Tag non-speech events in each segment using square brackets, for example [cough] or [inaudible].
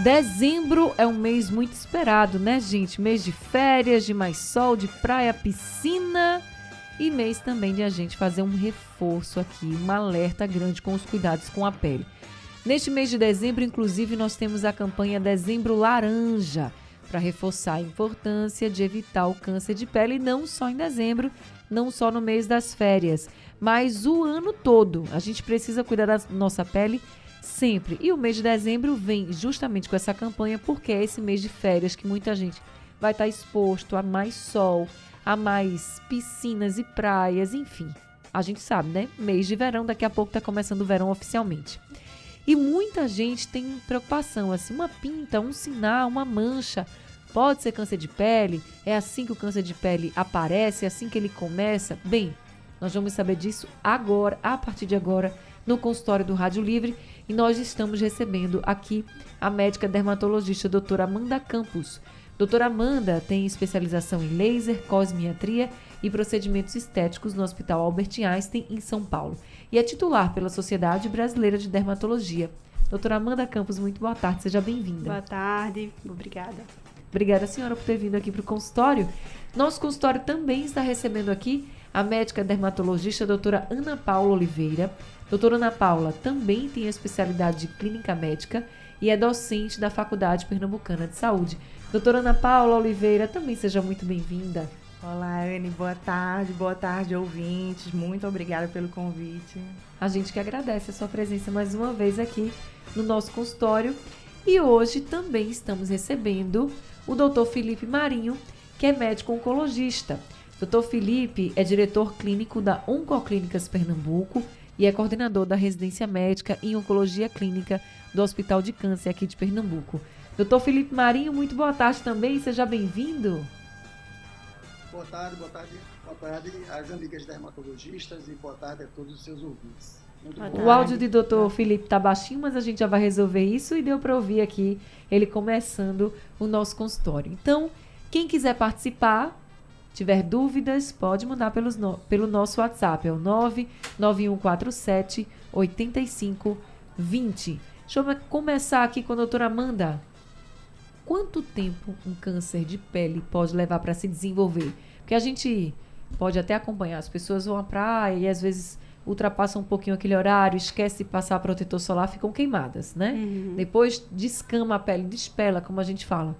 Dezembro é um mês muito esperado, né, gente? Mês de férias, de mais sol, de praia, piscina e mês também de a gente fazer um reforço aqui, um alerta grande com os cuidados com a pele. Neste mês de dezembro, inclusive, nós temos a campanha Dezembro Laranja para reforçar a importância de evitar o câncer de pele não só em dezembro, não só no mês das férias, mas o ano todo. A gente precisa cuidar da nossa pele sempre. E o mês de dezembro vem justamente com essa campanha porque é esse mês de férias que muita gente vai estar exposto a mais sol, a mais piscinas e praias, enfim. A gente sabe, né? Mês de verão, daqui a pouco está começando o verão oficialmente. E muita gente tem preocupação, assim, uma pinta, um sinal, uma mancha. Pode ser câncer de pele? É assim que o câncer de pele aparece? É assim que ele começa? Bem, nós vamos saber disso agora, a partir de agora, no consultório do Rádio Livre. E nós estamos recebendo aqui a médica dermatologista doutora Amanda Campos. Doutora Amanda tem especialização em laser, cosmiatria e procedimentos estéticos no Hospital Albert Einstein, em São Paulo. E é titular pela Sociedade Brasileira de Dermatologia. Doutora Amanda Campos, muito boa tarde, seja bem-vinda. Boa tarde, obrigada. Obrigada, senhora, por ter vindo aqui para o consultório. Nosso consultório também está recebendo aqui a médica dermatologista doutora Ana Paula Oliveira. Doutora Ana Paula também tem a especialidade de clínica médica e é docente da Faculdade Pernambucana de Saúde. Doutora Ana Paula Oliveira, também seja muito bem-vinda. Olá, Anne, boa tarde, boa tarde, ouvintes. Muito obrigada pelo convite. A gente que agradece a sua presença mais uma vez aqui no nosso consultório. E hoje também estamos recebendo o doutor Felipe Marinho, que é médico oncologista. Dr. Felipe é diretor clínico da Oncoclínicas Pernambuco e é coordenador da residência médica em oncologia clínica do Hospital de Câncer aqui de Pernambuco. Doutor Felipe Marinho, muito boa tarde também, seja bem-vindo. Boa tarde, boa tarde, boa tarde às amigas dermatologistas e boa tarde a todos os seus ouvintes. O áudio de doutor Felipe tá baixinho, mas a gente já vai resolver isso e deu para ouvir aqui ele começando o nosso consultório. Então, quem quiser participar, tiver dúvidas, pode mandar pelos no, pelo nosso WhatsApp, é o 99147 8520. Deixa eu começar aqui com a doutora Amanda. Quanto tempo um câncer de pele pode levar para se desenvolver? Porque a gente pode até acompanhar, as pessoas vão à praia e às vezes ultrapassam um pouquinho aquele horário, esquece de passar protetor solar, ficam queimadas, né? Uhum. Depois descama a pele, despela, como a gente fala.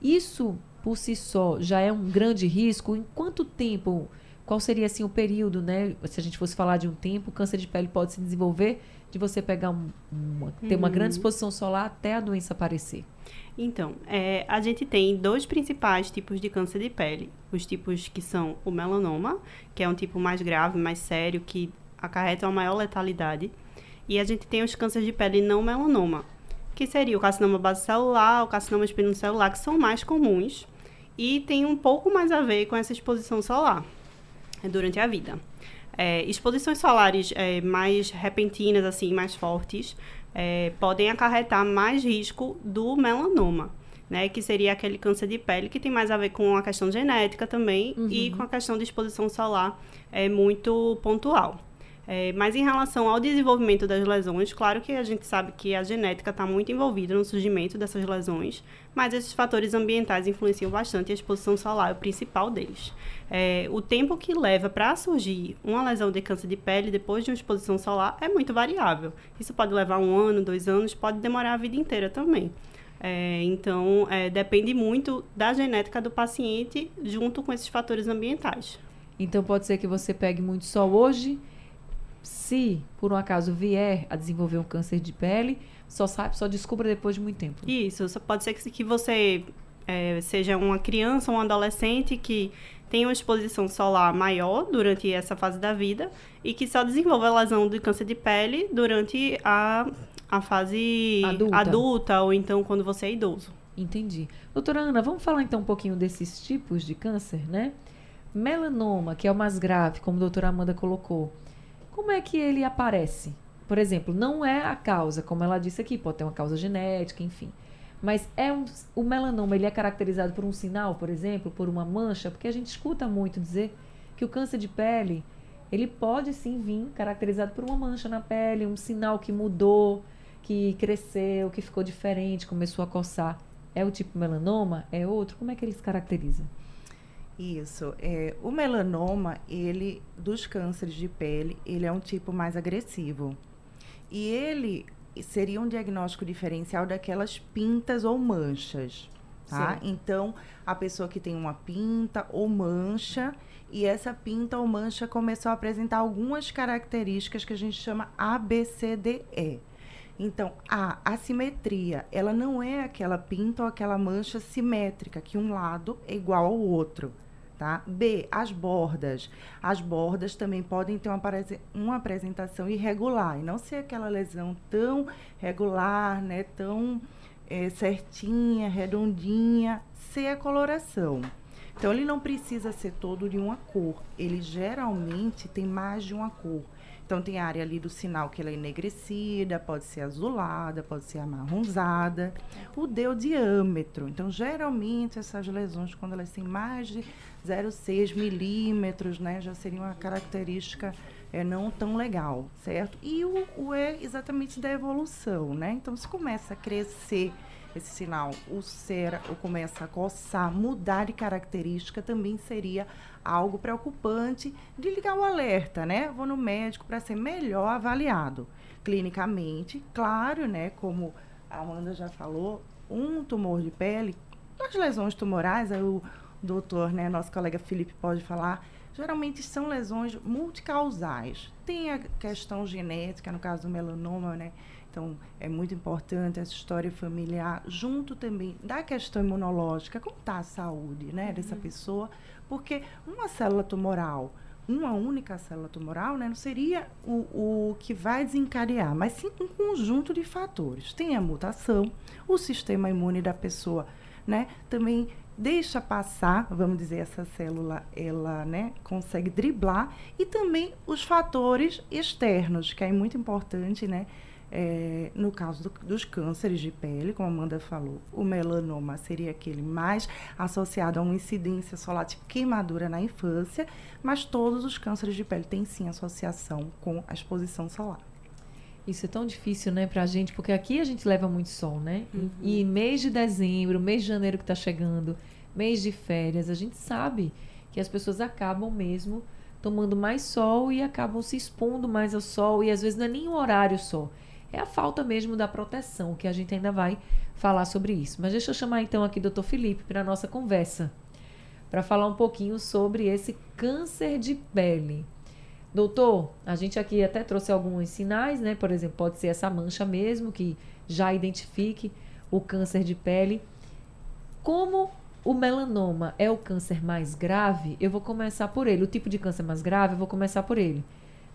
Isso por si só já é um grande risco? Em quanto tempo, qual seria assim o período, né? Se a gente fosse falar de um tempo, o câncer de pele pode se desenvolver de você pegar um, uma, ter uma grande uhum. exposição solar até a doença aparecer? Então, é, a gente tem dois principais tipos de câncer de pele. Os tipos que são o melanoma, que é um tipo mais grave, mais sério, que acarreta uma maior letalidade. E a gente tem os cânceres de pele não melanoma, que seria o carcinoma base celular, o carcinoma espinocelular, que são mais comuns e tem um pouco mais a ver com essa exposição solar é, durante a vida. É, exposições solares é, mais repentinas, assim, mais fortes, é, podem acarretar mais risco do melanoma, né? Que seria aquele câncer de pele que tem mais a ver com a questão genética também uhum. e com a questão de exposição solar é muito pontual. É, mas em relação ao desenvolvimento das lesões, claro que a gente sabe que a genética está muito envolvida no surgimento dessas lesões, mas esses fatores ambientais influenciam bastante a exposição solar é o principal deles. É, o tempo que leva para surgir uma lesão de câncer de pele depois de uma exposição solar é muito variável. Isso pode levar um ano, dois anos, pode demorar a vida inteira também. É, então, é, depende muito da genética do paciente junto com esses fatores ambientais. Então, pode ser que você pegue muito sol hoje se por um acaso vier a desenvolver um câncer de pele, só sabe, só descubra depois de muito tempo. Isso, pode ser que, você é, seja uma criança ou um adolescente que tem uma exposição solar maior durante essa fase da vida e que só desenvolve a lesão de câncer de pele durante a, a fase adulta. adulta ou então quando você é idoso. Entendi. Doutora Ana, vamos falar então um pouquinho desses tipos de câncer, né? melanoma, que é o mais grave, como a doutora Amanda colocou, como é que ele aparece? Por exemplo, não é a causa, como ela disse aqui, pode ter uma causa genética, enfim. Mas é um, o melanoma ele é caracterizado por um sinal, por exemplo, por uma mancha, porque a gente escuta muito dizer que o câncer de pele ele pode sim vir caracterizado por uma mancha na pele, um sinal que mudou, que cresceu, que ficou diferente, começou a coçar. É o tipo melanoma? É outro? Como é que ele se caracteriza? Isso. É, o melanoma, ele, dos cânceres de pele, ele é um tipo mais agressivo. E ele seria um diagnóstico diferencial daquelas pintas ou manchas. Tá? Então, a pessoa que tem uma pinta ou mancha, e essa pinta ou mancha começou a apresentar algumas características que a gente chama ABCDE. Então, a assimetria, ela não é aquela pinta ou aquela mancha simétrica, que um lado é igual ao outro. Tá? B, as bordas. As bordas também podem ter uma, uma apresentação irregular, e não ser aquela lesão tão regular, né, tão é, certinha, redondinha, ser a coloração. Então, ele não precisa ser todo de uma cor, ele geralmente tem mais de uma cor. Então, tem a área ali do sinal que ela é enegrecida, pode ser azulada, pode ser amarronzada. O D, o diâmetro. Então, geralmente, essas lesões, quando elas têm mais de 0,6 milímetros, né, já seria uma característica é, não tão legal, certo? E o, o E exatamente da evolução, né? Então, se começa a crescer esse sinal ulcera ou começa a coçar, mudar de característica, também seria algo preocupante de ligar o alerta, né? Vou no médico para ser melhor avaliado. Clinicamente, claro, né? Como a Amanda já falou, um tumor de pele, as lesões tumorais, aí o doutor, né, nosso colega Felipe pode falar, geralmente são lesões multicausais. Tem a questão genética, no caso do melanoma, né? Então, é muito importante essa história familiar, junto também da questão imunológica, como está a saúde né, uhum. dessa pessoa, porque uma célula tumoral, uma única célula tumoral, né, não seria o, o que vai desencadear, mas sim um conjunto de fatores. Tem a mutação, o sistema imune da pessoa né, também deixa passar, vamos dizer, essa célula, ela né, consegue driblar, e também os fatores externos, que é muito importante, né? É, no caso do, dos cânceres de pele, como a Amanda falou, o melanoma seria aquele mais associado a uma incidência solar, tipo queimadura na infância, mas todos os cânceres de pele têm sim associação com a exposição solar. Isso é tão difícil, né, pra gente, porque aqui a gente leva muito sol, né? Uhum. E mês de dezembro, mês de janeiro que tá chegando, mês de férias, a gente sabe que as pessoas acabam mesmo tomando mais sol e acabam se expondo mais ao sol, e às vezes não é nem o horário só é a falta mesmo da proteção, que a gente ainda vai falar sobre isso. Mas deixa eu chamar então aqui o Dr. Felipe para a nossa conversa, para falar um pouquinho sobre esse câncer de pele. Doutor, a gente aqui até trouxe alguns sinais, né? Por exemplo, pode ser essa mancha mesmo, que já identifique o câncer de pele. Como o melanoma é o câncer mais grave, eu vou começar por ele. O tipo de câncer mais grave, eu vou começar por ele.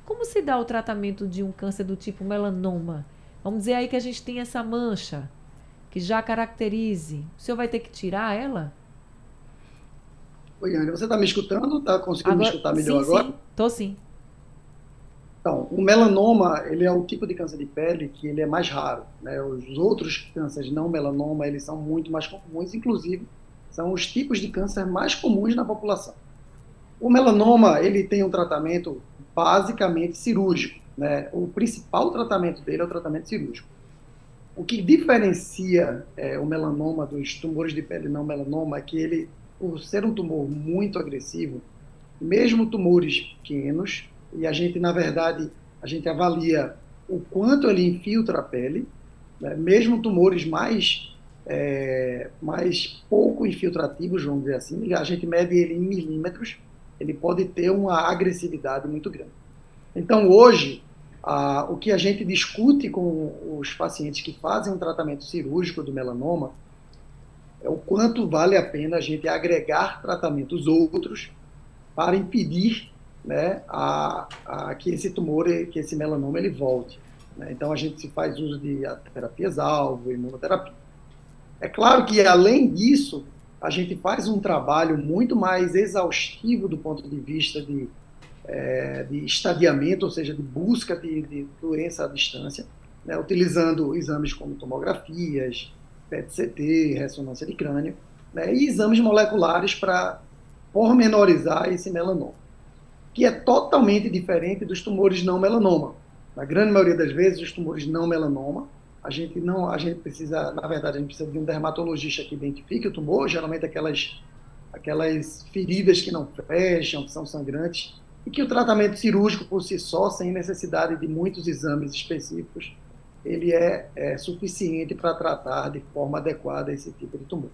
Como se dá o tratamento de um câncer do tipo melanoma? Vamos dizer aí que a gente tem essa mancha que já caracterize. O senhor vai ter que tirar ela? Oi, Ana, você está me escutando? Está conseguindo agora, me escutar melhor sim, agora? Sim, estou sim. Então, o melanoma, ele é o tipo de câncer de pele que ele é mais raro. Né? Os outros cânceres não melanoma, eles são muito mais comuns, inclusive são os tipos de câncer mais comuns na população. O melanoma, ele tem um tratamento basicamente cirúrgico. Né? O principal tratamento dele é o tratamento cirúrgico. O que diferencia é, o melanoma dos tumores de pele não melanoma é que ele, por ser um tumor muito agressivo, mesmo tumores pequenos, e a gente, na verdade, a gente avalia o quanto ele infiltra a pele, né? mesmo tumores mais, é, mais pouco infiltrativos, vamos dizer assim, a gente mede ele em milímetros, ele pode ter uma agressividade muito grande. Então, hoje, o que a gente discute com os pacientes que fazem um tratamento cirúrgico do melanoma é o quanto vale a pena a gente agregar tratamentos outros para impedir né, a, a, que esse tumor, que esse melanoma, ele volte. Né? Então, a gente se faz uso de terapias-alvo, imunoterapia. É claro que, além disso, a gente faz um trabalho muito mais exaustivo do ponto de vista de, é, de estadiamento, ou seja, de busca de, de doença à distância, né, utilizando exames como tomografias, PET-CT, ressonância de crânio, né, e exames moleculares para pormenorizar esse melanoma, que é totalmente diferente dos tumores não melanoma. Na grande maioria das vezes, os tumores não melanoma, a gente não, a gente precisa, na verdade, a gente precisa de um dermatologista que identifique o tumor, geralmente aquelas aquelas feridas que não fecham, que são sangrantes, e que o tratamento cirúrgico por si só, sem necessidade de muitos exames específicos, ele é, é suficiente para tratar de forma adequada esse tipo de tumor.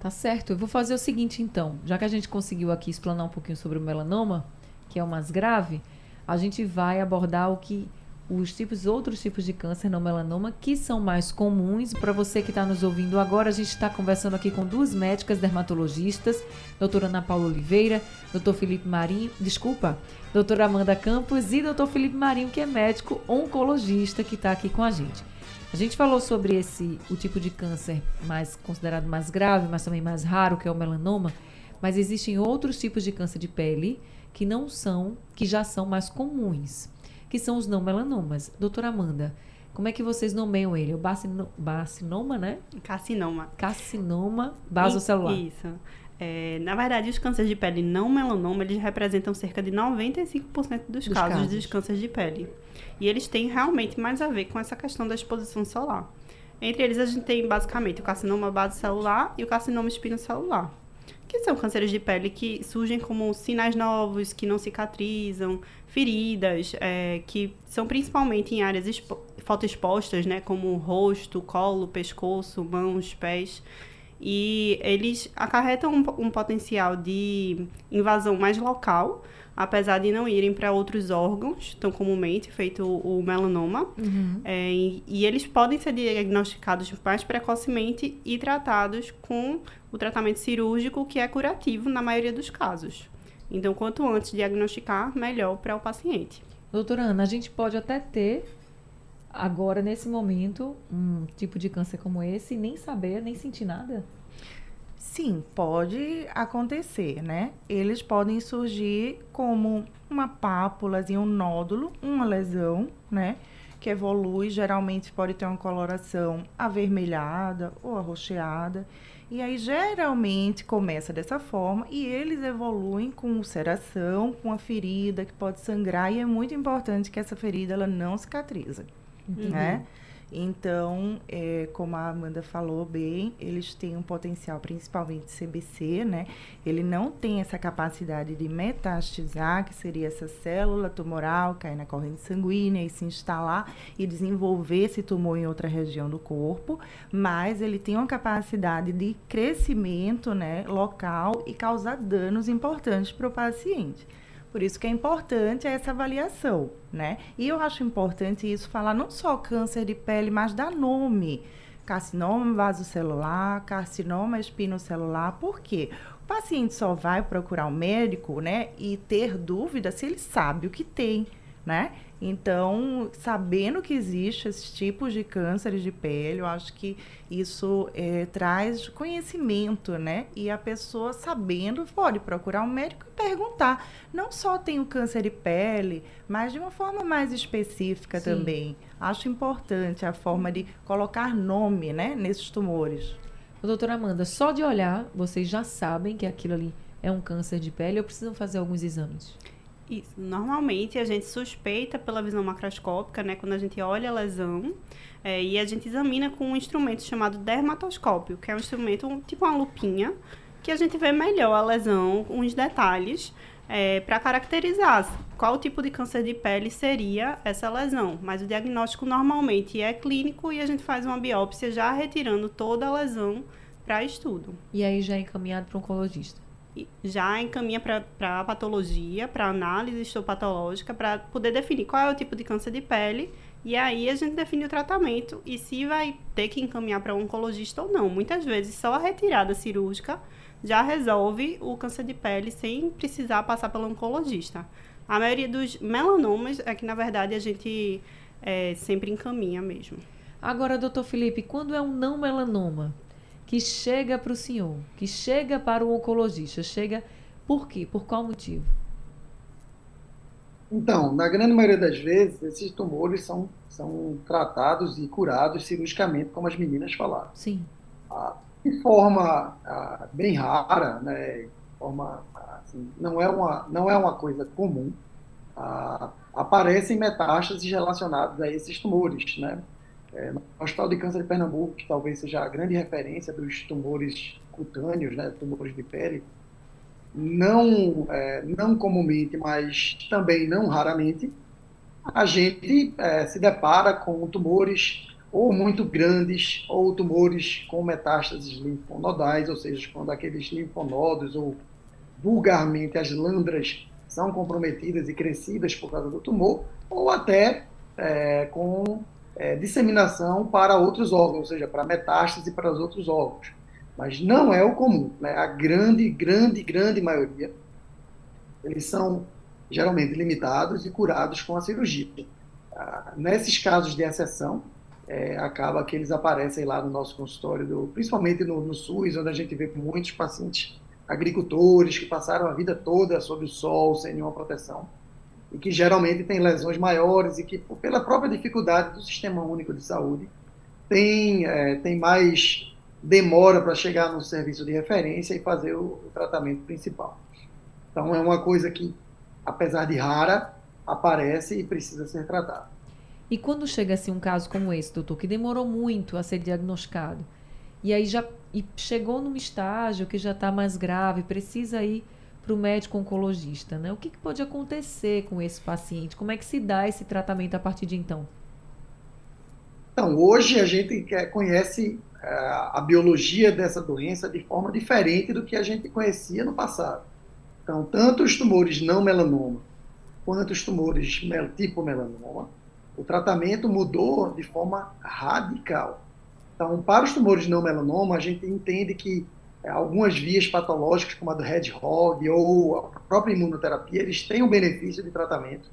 Tá certo. Eu vou fazer o seguinte, então. Já que a gente conseguiu aqui explanar um pouquinho sobre o melanoma, que é o mais grave, a gente vai abordar o que os tipos, outros tipos de câncer não melanoma que são mais comuns. Para você que está nos ouvindo agora, a gente está conversando aqui com duas médicas dermatologistas, doutora Ana Paula Oliveira, doutor Felipe Marinho, desculpa, doutora Amanda Campos e doutor Felipe Marinho, que é médico oncologista, que está aqui com a gente. A gente falou sobre esse o tipo de câncer mais considerado mais grave, mas também mais raro, que é o melanoma, mas existem outros tipos de câncer de pele que não são, que já são mais comuns que são os não melanomas. Doutora Amanda, como é que vocês nomeiam ele? O bacino, bacinoma, né? Carcinoma. Carcinoma basocelular. Isso. É, na verdade, os cânceres de pele não melanoma, eles representam cerca de 95% dos, dos casos, casos dos cânceres de pele. E eles têm realmente mais a ver com essa questão da exposição solar. Entre eles, a gente tem basicamente o carcinoma basocelular e o carcinoma espinocelular que são cânceres de pele que surgem como sinais novos, que não cicatrizam, feridas, é, que são principalmente em áreas expo fotoexpostas, né, como rosto, colo, pescoço, mãos, pés. E eles acarretam um, um potencial de invasão mais local, apesar de não irem para outros órgãos, tão comumente, feito o, melanoma. Uhum. É, e, e, eles podem ser diagnosticados mais precocemente e tratados com o tratamento cirúrgico, que é curativo na maioria dos casos. Então, quanto antes diagnosticar, melhor para o paciente. Doutora Ana, a gente pode até ter, agora, nesse momento, um tipo de câncer como esse e nem saber, nem sentir nada? Sim, pode acontecer, né? Eles podem surgir como uma pápula, um nódulo, uma lesão, né? Que evolui, geralmente pode ter uma coloração avermelhada ou arroxeada. E aí, geralmente, começa dessa forma e eles evoluem com ulceração, com a ferida que pode sangrar. E é muito importante que essa ferida ela não cicatriza, uhum. né? Então, é, como a Amanda falou bem, eles têm um potencial, principalmente CBC, né? Ele não tem essa capacidade de metastizar, que seria essa célula tumoral cair na corrente sanguínea e se instalar e desenvolver esse tumor em outra região do corpo, mas ele tem uma capacidade de crescimento, né, local e causar danos importantes para o paciente. Por isso que é importante essa avaliação, né? E eu acho importante isso falar não só câncer de pele, mas dar nome. Carcinoma vasocelular, carcinoma espinocelular. Por quê? O paciente só vai procurar o um médico, né, e ter dúvida se ele sabe o que tem, né? Então, sabendo que existe esses tipos de cânceres de pele, eu acho que isso é, traz conhecimento, né? E a pessoa sabendo pode procurar um médico e perguntar. Não só tem o câncer de pele, mas de uma forma mais específica Sim. também. Acho importante a forma de colocar nome, né, nesses tumores. Doutora Amanda, só de olhar, vocês já sabem que aquilo ali é um câncer de pele ou precisam fazer alguns exames? Isso. Normalmente a gente suspeita pela visão macroscópica, né? Quando a gente olha a lesão é, e a gente examina com um instrumento chamado dermatoscópio, que é um instrumento tipo uma lupinha, que a gente vê melhor a lesão, os detalhes, é, para caracterizar qual tipo de câncer de pele seria essa lesão. Mas o diagnóstico normalmente é clínico e a gente faz uma biópsia já retirando toda a lesão para estudo. E aí já é encaminhado para um oncologista? Já encaminha para a patologia, para análise histopatológica, para poder definir qual é o tipo de câncer de pele. E aí a gente define o tratamento e se vai ter que encaminhar para um oncologista ou não. Muitas vezes só a retirada cirúrgica já resolve o câncer de pele sem precisar passar pelo oncologista. A maioria dos melanomas é que, na verdade, a gente é, sempre encaminha mesmo. Agora, doutor Felipe, quando é um não melanoma? Que chega para o senhor, que chega para o oncologista? Chega por quê? Por qual motivo? Então, na grande maioria das vezes, esses tumores são, são tratados e curados cirurgicamente, como as meninas falaram. Sim. Ah, de forma ah, bem rara, né, forma, assim, não, é uma, não é uma coisa comum, ah, aparecem metástases relacionadas a esses tumores. Né? É, Hospital de Câncer de Pernambuco, que talvez seja a grande referência dos tumores cutâneos, né, tumores de pele, não, é, não comumente, mas também não raramente, a gente é, se depara com tumores ou muito grandes, ou tumores com metástases linfonodais, ou seja, quando aqueles linfonodos, ou vulgarmente as landras, são comprometidas e crescidas por causa do tumor, ou até é, com é, disseminação para outros órgãos, ou seja, para metástase para os outros órgãos. Mas não é o comum. Né? A grande, grande, grande maioria, eles são geralmente limitados e curados com a cirurgia. Ah, nesses casos de exceção, é, acaba que eles aparecem lá no nosso consultório, do, principalmente no, no SUS, onde a gente vê muitos pacientes agricultores que passaram a vida toda sob o sol, sem nenhuma proteção, e que geralmente têm lesões maiores e que, pela própria dificuldade do Sistema Único de Saúde, tem, é, tem mais demora para chegar no serviço de referência e fazer o, o, tratamento principal. Então, é uma coisa que, apesar de rara, aparece e precisa ser tratada. E quando chega assim um caso como esse, doutor, que demorou muito a ser diagnosticado, e aí já e chegou num estágio que já está mais grave, precisa ir para o médico oncologista, né? O que, que pode acontecer com esse paciente? Como é que se dá esse tratamento a partir de então? Então, hoje a gente conhece é, a biologia dessa doença de forma diferente do que a gente conhecia no passado. Então, tanto os tumores não melanoma quanto os tumores tipo melanoma, o tratamento mudou de forma radical. Então, para os tumores não melanoma, a gente entende que algumas vias patológicas, como a do Hedgehog ou a própria imunoterapia, eles têm o um benefício de tratamento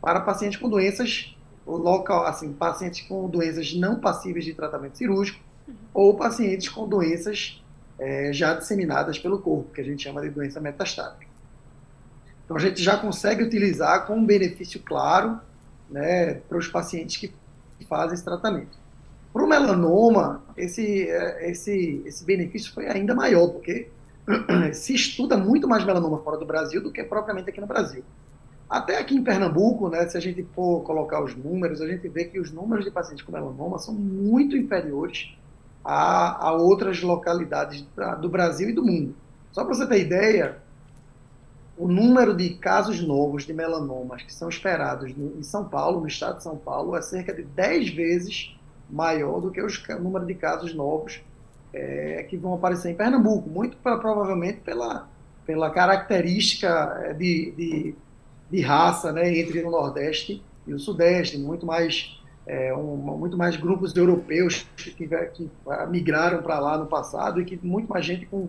para pacientes com doenças local, assim, pacientes com doenças não passíveis de tratamento cirúrgico uhum. ou pacientes com doenças é, já disseminadas pelo corpo, que a gente chama de doença metastática. Então, a gente já consegue utilizar com um benefício claro né, para os pacientes que fazem esse tratamento. Para o melanoma, esse, é, esse, esse benefício foi ainda maior, porque [clears throat] se estuda muito mais melanoma fora do Brasil do que propriamente aqui no Brasil. Até aqui em Pernambuco, né, se a gente for colocar os números, a gente vê que os números de pacientes com melanoma são muito inferiores a, a outras localidades do Brasil e do mundo. Só para você ter ideia, o número de casos novos de melanomas que são esperados em São Paulo, no estado de São Paulo, é cerca de 10 vezes maior do que os, o número de casos novos é, que vão aparecer em Pernambuco, muito pra, provavelmente pela, pela característica é, de, de, de, raça né, entre o Nordeste e o Sudeste, muito mais, é, um, muito mais grupos europeus que, que migraram para lá no passado e que muito mais gente com,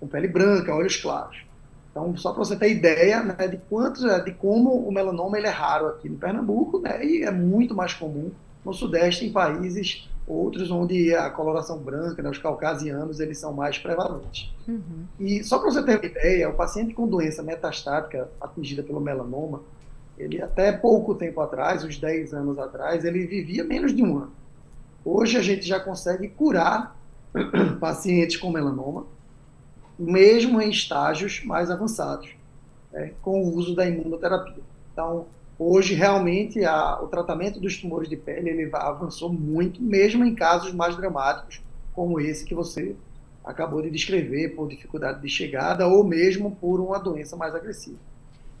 com pele branca, olhos claros. Então, só para você ter ideia né, de quantos, de como o melanoma ele é raro aqui no Pernambuco, né, e é muito mais comum no Sudeste, em países outros onde a coloração branca, né, os caucasianos, eles são mais prevalentes. Uhum. E só para você ter uma ideia, o paciente com doença metastática atingida pelo melanoma, ele até pouco tempo atrás, uns 10 anos atrás, ele vivia menos de um ano. Hoje a gente já consegue curar [clears throat] pacientes com melanoma mesmo em estágios mais avançados, né, com o uso da imunoterapia. Então, hoje, realmente, a, o tratamento dos tumores de pele ele avançou muito, mesmo em casos mais dramáticos, como esse que você acabou de descrever, por dificuldade de chegada ou mesmo por uma doença mais agressiva.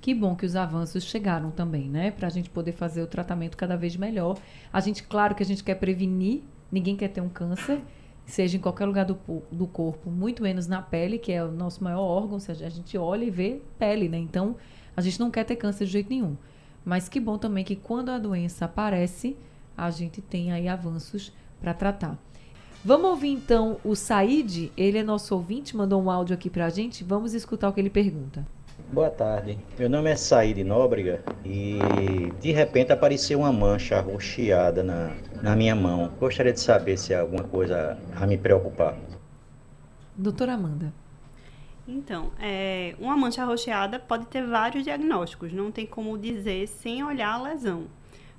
Que bom que os avanços chegaram também, né? Para a gente poder fazer o tratamento cada vez melhor. A gente, claro que a gente quer prevenir, ninguém quer ter um câncer, seja em qualquer lugar do, do corpo, muito menos na pele, que é o nosso maior órgão, a gente olha e vê pele, né? Então, a gente não quer ter câncer de jeito nenhum. Mas que bom também que quando a doença aparece, a gente tem aí avanços para tratar. Vamos ouvir então o Said, ele é nosso ouvinte, mandou um áudio aqui para a gente, vamos escutar o que ele pergunta. Boa tarde. Meu nome é Saíde Nóbrega e de repente apareceu uma mancha arroxeada na, na minha mão. Gostaria de saber se há alguma coisa a me preocupar. Doutora Amanda. Então, é, uma mancha rocheada pode ter vários diagnósticos, não tem como dizer sem olhar a lesão.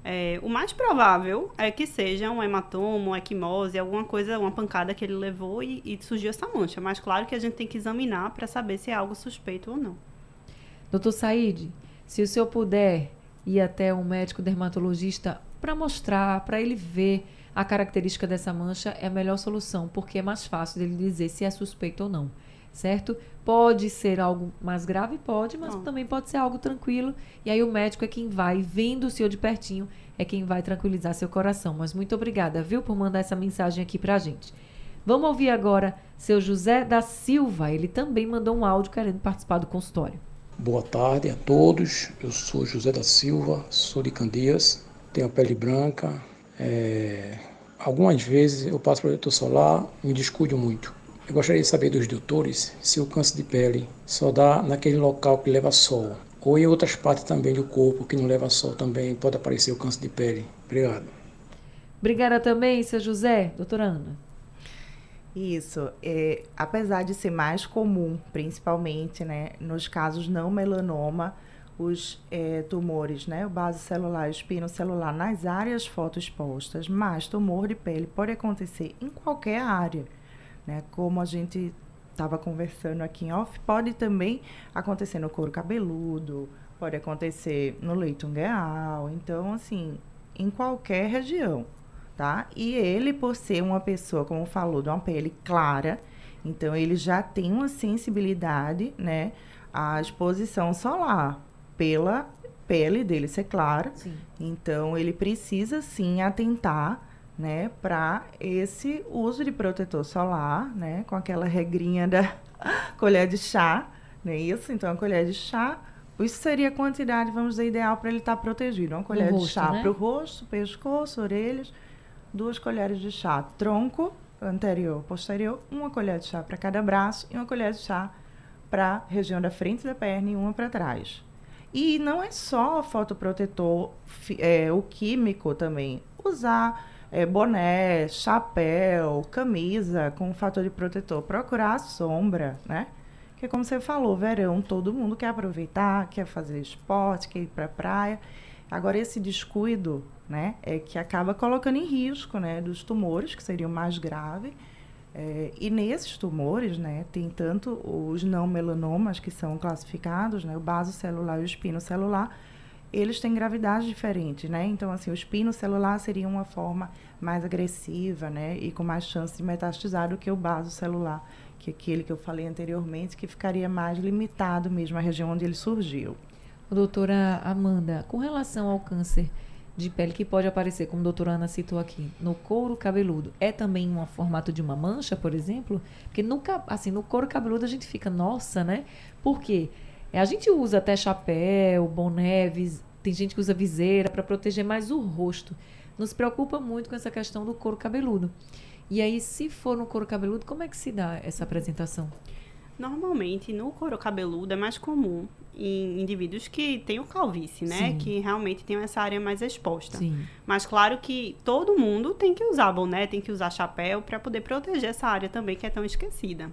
É, o mais provável é que seja um hematoma, uma equimose, alguma coisa, uma pancada que ele levou e, e surgiu essa mancha. Mas claro que a gente tem que examinar para saber se é algo suspeito ou não. Doutor Said, se o senhor puder ir até um médico dermatologista para mostrar, para ele ver a característica dessa mancha, é a melhor solução, porque é mais fácil dele dizer se é suspeito ou não certo? Pode ser algo mais grave, pode, mas também pode ser algo tranquilo. E aí o médico é quem vai, vendo o senhor de pertinho, é quem vai tranquilizar seu coração. Mas muito obrigada, viu, por mandar essa mensagem aqui pra gente. Vamos ouvir agora seu José da Silva. Ele também mandou um áudio querendo participar do consultório. Boa tarde a todos. Eu sou José da Silva, sou de Candias, tenho a pele branca. É... Algumas vezes eu passo protetor solar, me descuido muito. Eu gostaria de saber dos doutores se o câncer de pele só dá naquele local que leva sol, ou em outras partes também do corpo que não leva sol também pode aparecer o câncer de pele. Obrigado. Obrigada também, seu José. Doutora Ana. Isso. É, apesar de ser mais comum, principalmente né, nos casos não melanoma, os é, tumores, né, o base celular e o espino celular nas áreas fotoexpostas, mas tumor de pele pode acontecer em qualquer área né? Como a gente estava conversando aqui em off, pode também acontecer no couro cabeludo, pode acontecer no leito ungueal, então assim, em qualquer região, tá? E ele, por ser uma pessoa, como falou, de uma pele clara, então ele já tem uma sensibilidade, né, à exposição solar pela pele dele ser clara. Sim. Então ele precisa sim atentar né, para esse uso de protetor solar, né, com aquela regrinha da [laughs] colher de chá, não é isso? Então, a colher de chá, isso seria a quantidade, vamos dizer, ideal para ele estar tá protegido. Uma colher rosto, de chá né? para o rosto, pescoço, orelhas, duas colheres de chá, tronco anterior, posterior, uma colher de chá para cada braço e uma colher de chá para a região da frente da perna e uma para trás. E não é só fotoprotetor, é, o químico também. Usar é, boné, chapéu, camisa com fator de protetor, procurar a sombra, né? Porque como você falou, verão, todo mundo quer aproveitar, quer fazer esporte, quer ir para praia. Agora esse descuido, né, é que acaba colocando em risco, né, dos tumores que seriam mais graves. É, e nesses tumores, né, tem tanto os não melanomas que são classificados, né, o baso celular e o espino celular, eles têm gravidade diferente, né? Então, assim, o espino celular seria uma forma mais agressiva, né? E com mais chance de metastizar do que o baso celular, que é aquele que eu falei anteriormente, que ficaria mais limitado mesmo à região onde ele surgiu. Doutora Amanda, com relação ao câncer de pele que pode aparecer, como a doutora Ana citou aqui, no couro cabeludo, é também um formato de uma mancha, por exemplo? Porque no, assim, no couro cabeludo a gente fica, nossa, né? Por quê? É, a gente usa até chapéu, boné, vis... tem gente que usa viseira para proteger mais o rosto. Nos preocupa muito com essa questão do couro cabeludo. E aí, se for no couro cabeludo, como é que se dá essa apresentação? Normalmente, no couro cabeludo é mais comum em indivíduos que têm o calvície, né? Sim. Que realmente tem essa área mais exposta. Sim. Mas claro que todo mundo tem que usar boné, tem que usar chapéu para poder proteger essa área também que é tão esquecida.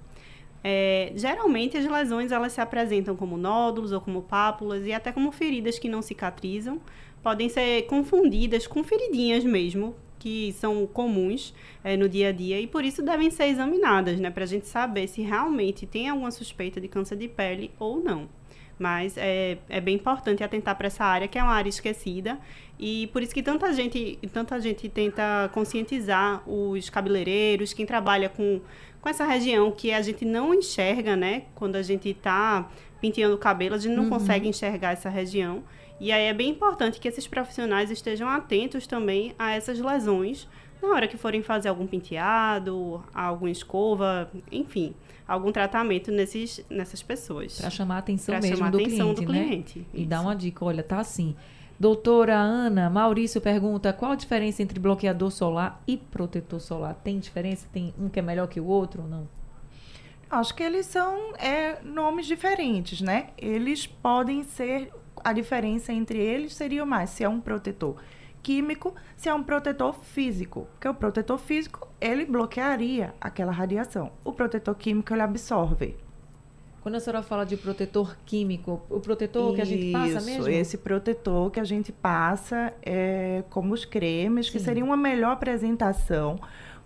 É, geralmente as lesões elas se apresentam como nódulos ou como pápulas e até como feridas que não cicatrizam. Podem ser confundidas com feridinhas mesmo, que são comuns é, no dia a dia e por isso devem ser examinadas, né, para a gente saber se realmente tem alguma suspeita de câncer de pele ou não. Mas é, é bem importante atentar para essa área, que é uma área esquecida, e por isso que tanta gente, tanta gente tenta conscientizar os cabeleireiros, quem trabalha com com essa região que a gente não enxerga, né? Quando a gente está penteando o cabelo, a gente não uhum. consegue enxergar essa região. E aí é bem importante que esses profissionais estejam atentos também a essas lesões na hora que forem fazer algum penteado, alguma escova, enfim, algum tratamento nesses, nessas pessoas. Para chamar a atenção pra mesmo chamar do, atenção cliente, do né? cliente. E dar uma dica, olha, tá assim. Doutora Ana, Maurício pergunta qual a diferença entre bloqueador solar e protetor solar? Tem diferença? Tem um que é melhor que o outro ou não? Acho que eles são é, nomes diferentes, né? Eles podem ser. A diferença entre eles seria mais se é um protetor químico se é um protetor físico, porque o protetor físico ele bloquearia aquela radiação. O protetor químico ele absorve. Quando a senhora fala de protetor químico, o protetor Isso, que a gente passa mesmo? esse protetor que a gente passa é como os cremes, Sim. que seria uma melhor apresentação,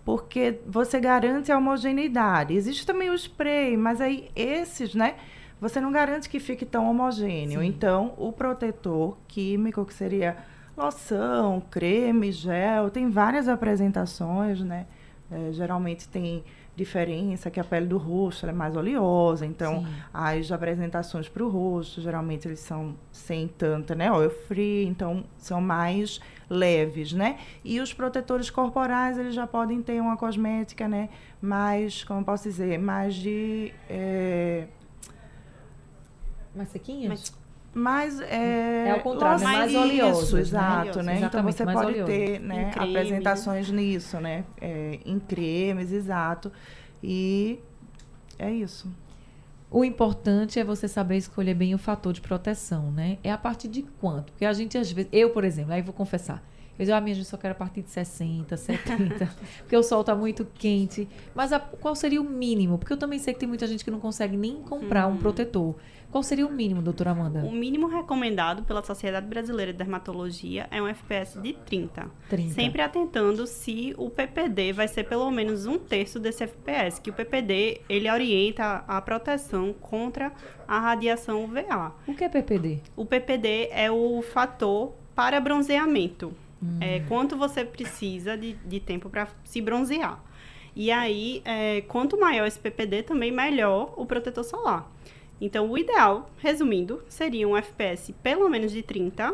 porque você garante a homogeneidade. Existe também o spray, mas aí esses, né? Você não garante que fique tão homogêneo. Sim. Então, o protetor químico, que seria loção, creme, gel, tem várias apresentações, né? É, geralmente tem diferença que a pele do rosto é mais oleosa, então Sim. as apresentações para o rosto geralmente eles são sem tanta, né, oil free, então são mais leves, né? E os protetores corporais eles já podem ter uma cosmética, né, mais, como eu posso dizer, mais de é... mais sequinhos. Mais mais é, é ao contrário, mais, mais oleoso, isso, né? exato, né? Então você pode oleoso. ter, né, apresentações nisso, né? É, em cremes, exato. E é isso. O importante é você saber escolher bem o fator de proteção, né? É a partir de quanto? Porque a gente às vezes, eu, por exemplo, aí vou confessar, eu digo, ah, minha gente só quero a partir de 60, 70, [laughs] porque o sol está muito quente. Mas a, qual seria o mínimo? Porque eu também sei que tem muita gente que não consegue nem comprar hum. um protetor. Qual seria o mínimo, doutora Amanda? O mínimo recomendado pela Sociedade Brasileira de Dermatologia é um FPS de 30. 30. Sempre atentando se o PPD vai ser pelo menos um terço desse FPS, que o PPD, ele orienta a proteção contra a radiação UVA. O que é PPD? O PPD é o fator para bronzeamento. Hum. É quanto você precisa de, de tempo para se bronzear. E aí, é, quanto maior esse PPD, também melhor o protetor solar. Então, o ideal, resumindo, seria um FPS pelo menos de 30,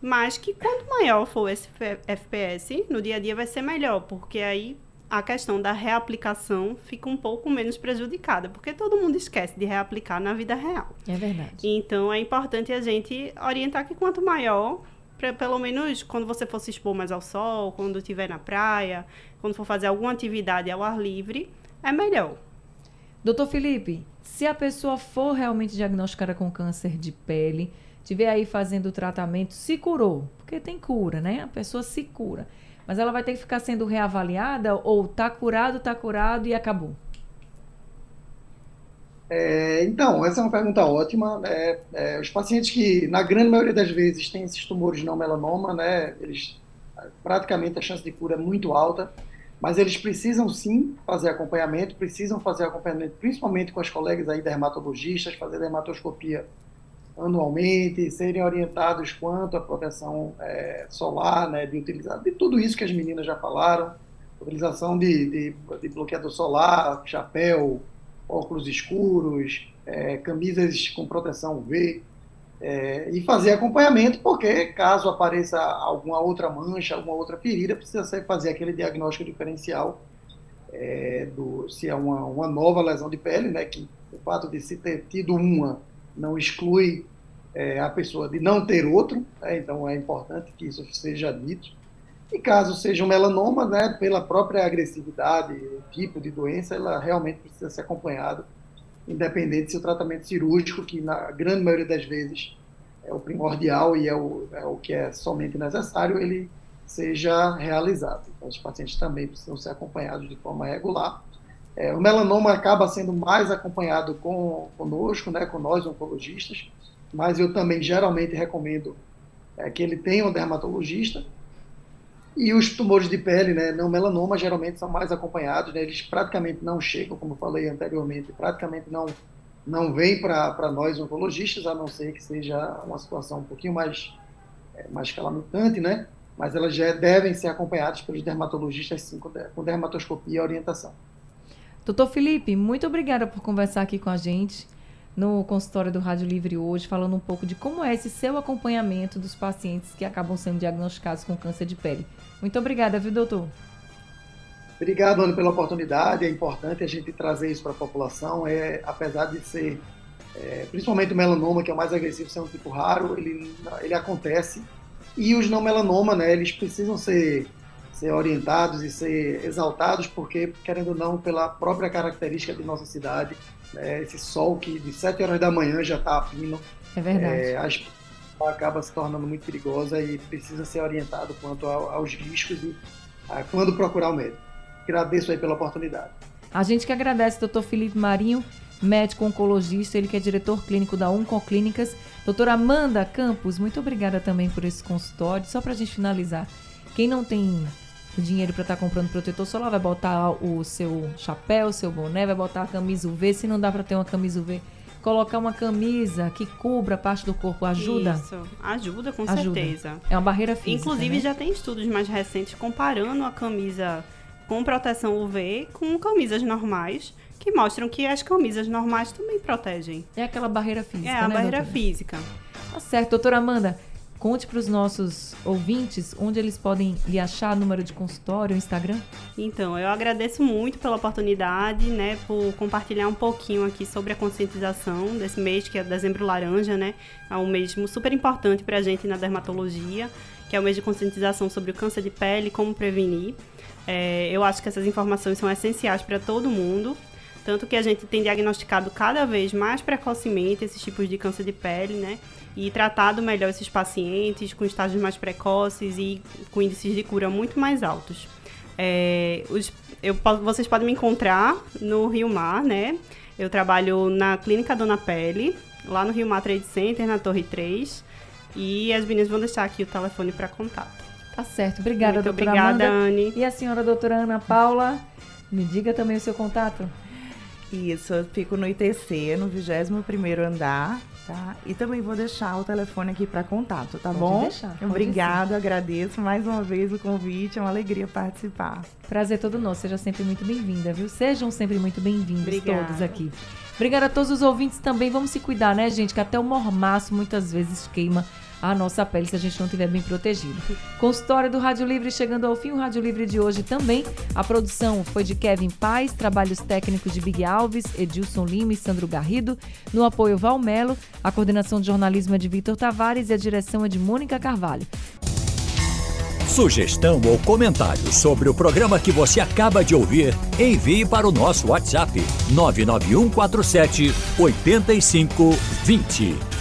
mas que quanto maior for esse FPS, no dia a dia vai ser melhor, porque aí a questão da reaplicação fica um pouco menos prejudicada, porque todo mundo esquece de reaplicar na vida real. É verdade. Então, é importante a gente orientar que quanto maior, pelo menos quando você for se expor mais ao sol, quando estiver na praia, quando for fazer alguma atividade ao ar livre, é melhor. Doutor Felipe, se a pessoa for realmente diagnosticada com câncer de pele, tiver aí fazendo o tratamento, se curou, porque tem cura, né? A pessoa se cura. Mas ela vai ter que ficar sendo reavaliada ou tá curado, tá curado e acabou? É, então, essa é uma pergunta ótima. Né? É, os pacientes que, na grande maioria das vezes, têm esses tumores não melanoma, né? Eles praticamente a chance de cura é muito alta. Mas eles precisam sim fazer acompanhamento, precisam fazer acompanhamento principalmente com as colegas aí dermatologistas, fazer dermatoscopia anualmente, serem orientados quanto à proteção é, solar, né, de utilizar de tudo isso que as meninas já falaram, utilização de, de, de bloqueador solar, chapéu, óculos escuros, é, camisas com proteção UV, é, e fazer acompanhamento, porque caso apareça alguma outra mancha, alguma outra ferida, precisa fazer aquele diagnóstico diferencial é, do, se é uma, uma nova lesão de pele, né, que o fato de se ter tido uma não exclui é, a pessoa de não ter outro, né, então é importante que isso seja dito. E caso seja um melanoma, né, pela própria agressividade, tipo de doença, ela realmente precisa ser acompanhada independente se o tratamento cirúrgico, que na grande maioria das vezes é o primordial e é o, é o que é somente necessário, ele seja realizado. Então, os pacientes também precisam ser acompanhados de forma regular. É, o melanoma acaba sendo mais acompanhado com, conosco, né, com nós oncologistas, mas eu também geralmente recomendo é, que ele tenha um dermatologista, e os tumores de pele, né, não melanoma, geralmente são mais acompanhados, né, eles praticamente não chegam, como falei anteriormente, praticamente não, não vêm para nós oncologistas, a não ser que seja uma situação um pouquinho mais, é, mais calamitante, né, mas elas já devem ser acompanhadas pelos dermatologistas, sim, com dermatoscopia e orientação. Doutor Felipe, muito obrigada por conversar aqui com a gente no consultório do Rádio Livre hoje, falando um pouco de como é esse seu acompanhamento dos pacientes que acabam sendo diagnosticados com câncer de pele. Muito obrigada, viu, doutor? Obrigado, Ana, pela oportunidade. É importante a gente trazer isso para a população. É, apesar de ser, é, principalmente o melanoma, que é o mais agressivo, ser um tipo raro, ele, ele acontece. E os não melanoma, né, eles precisam ser, ser orientados e ser exaltados, porque, querendo ou não, pela própria característica de nossa cidade, né, esse sol que de 7 horas da manhã já está a pino. É verdade. É, as, acaba se tornando muito perigosa e precisa ser orientado quanto aos riscos e a quando procurar o médico. Agradeço aí pela oportunidade. A gente que agradece, doutor Felipe Marinho, médico oncologista, ele que é diretor clínico da Oncoclínicas. Doutora Amanda Campos, muito obrigada também por esse consultório. Só para a gente finalizar, quem não tem dinheiro para estar tá comprando protetor solar vai botar o seu chapéu, o seu boné, vai botar a camisa UV. Se não dá para ter uma camisa UV, colocar uma camisa que cubra parte do corpo ajuda? Isso, ajuda com ajuda. certeza. É uma barreira física. Inclusive né? já tem estudos mais recentes comparando a camisa com proteção UV com camisas normais, que mostram que as camisas normais também protegem. É aquela barreira física. É a né, barreira doutora? física. Tá certo, doutora Amanda. Conte para os nossos ouvintes onde eles podem lhe achar, número de consultório, Instagram. Então, eu agradeço muito pela oportunidade, né, por compartilhar um pouquinho aqui sobre a conscientização desse mês, que é dezembro laranja, né? É um mês super importante para a gente na dermatologia, que é o mês de conscientização sobre o câncer de pele e como prevenir. É, eu acho que essas informações são essenciais para todo mundo, tanto que a gente tem diagnosticado cada vez mais precocemente esses tipos de câncer de pele, né? E tratado melhor esses pacientes com estágios mais precoces e com índices de cura muito mais altos. É, os, eu, vocês podem me encontrar no Rio Mar, né? Eu trabalho na Clínica Dona Pele, lá no Rio Mar Trade Center, na Torre 3. E as meninas vão deixar aqui o telefone para contato. Tá certo. Obrigada, Muito doutora obrigada, Amanda. Anne. E a senhora doutora Ana Paula, me diga também o seu contato. Isso, eu fico no ITC, no 21º andar, tá? E também vou deixar o telefone aqui para contato, tá Pode bom? deixar, pode Obrigada, agradeço mais uma vez o convite, é uma alegria participar. Prazer todo nosso. Seja sempre muito bem-vinda, viu? Sejam sempre muito bem-vindos todos aqui. Obrigada a todos os ouvintes também. Vamos se cuidar, né, gente? Que até o mormaço muitas vezes queima a nossa pele se a gente não estiver bem protegido. Consultório do Rádio Livre chegando ao fim. O Rádio Livre de hoje também. A produção foi de Kevin Paz, trabalhos técnicos de Big Alves, Edilson Lima e Sandro Garrido. No apoio Valmelo, a coordenação de jornalismo é de Vitor Tavares e a direção é de Mônica Carvalho. Sugestão ou comentário sobre o programa que você acaba de ouvir, envie para o nosso WhatsApp 99147 8520.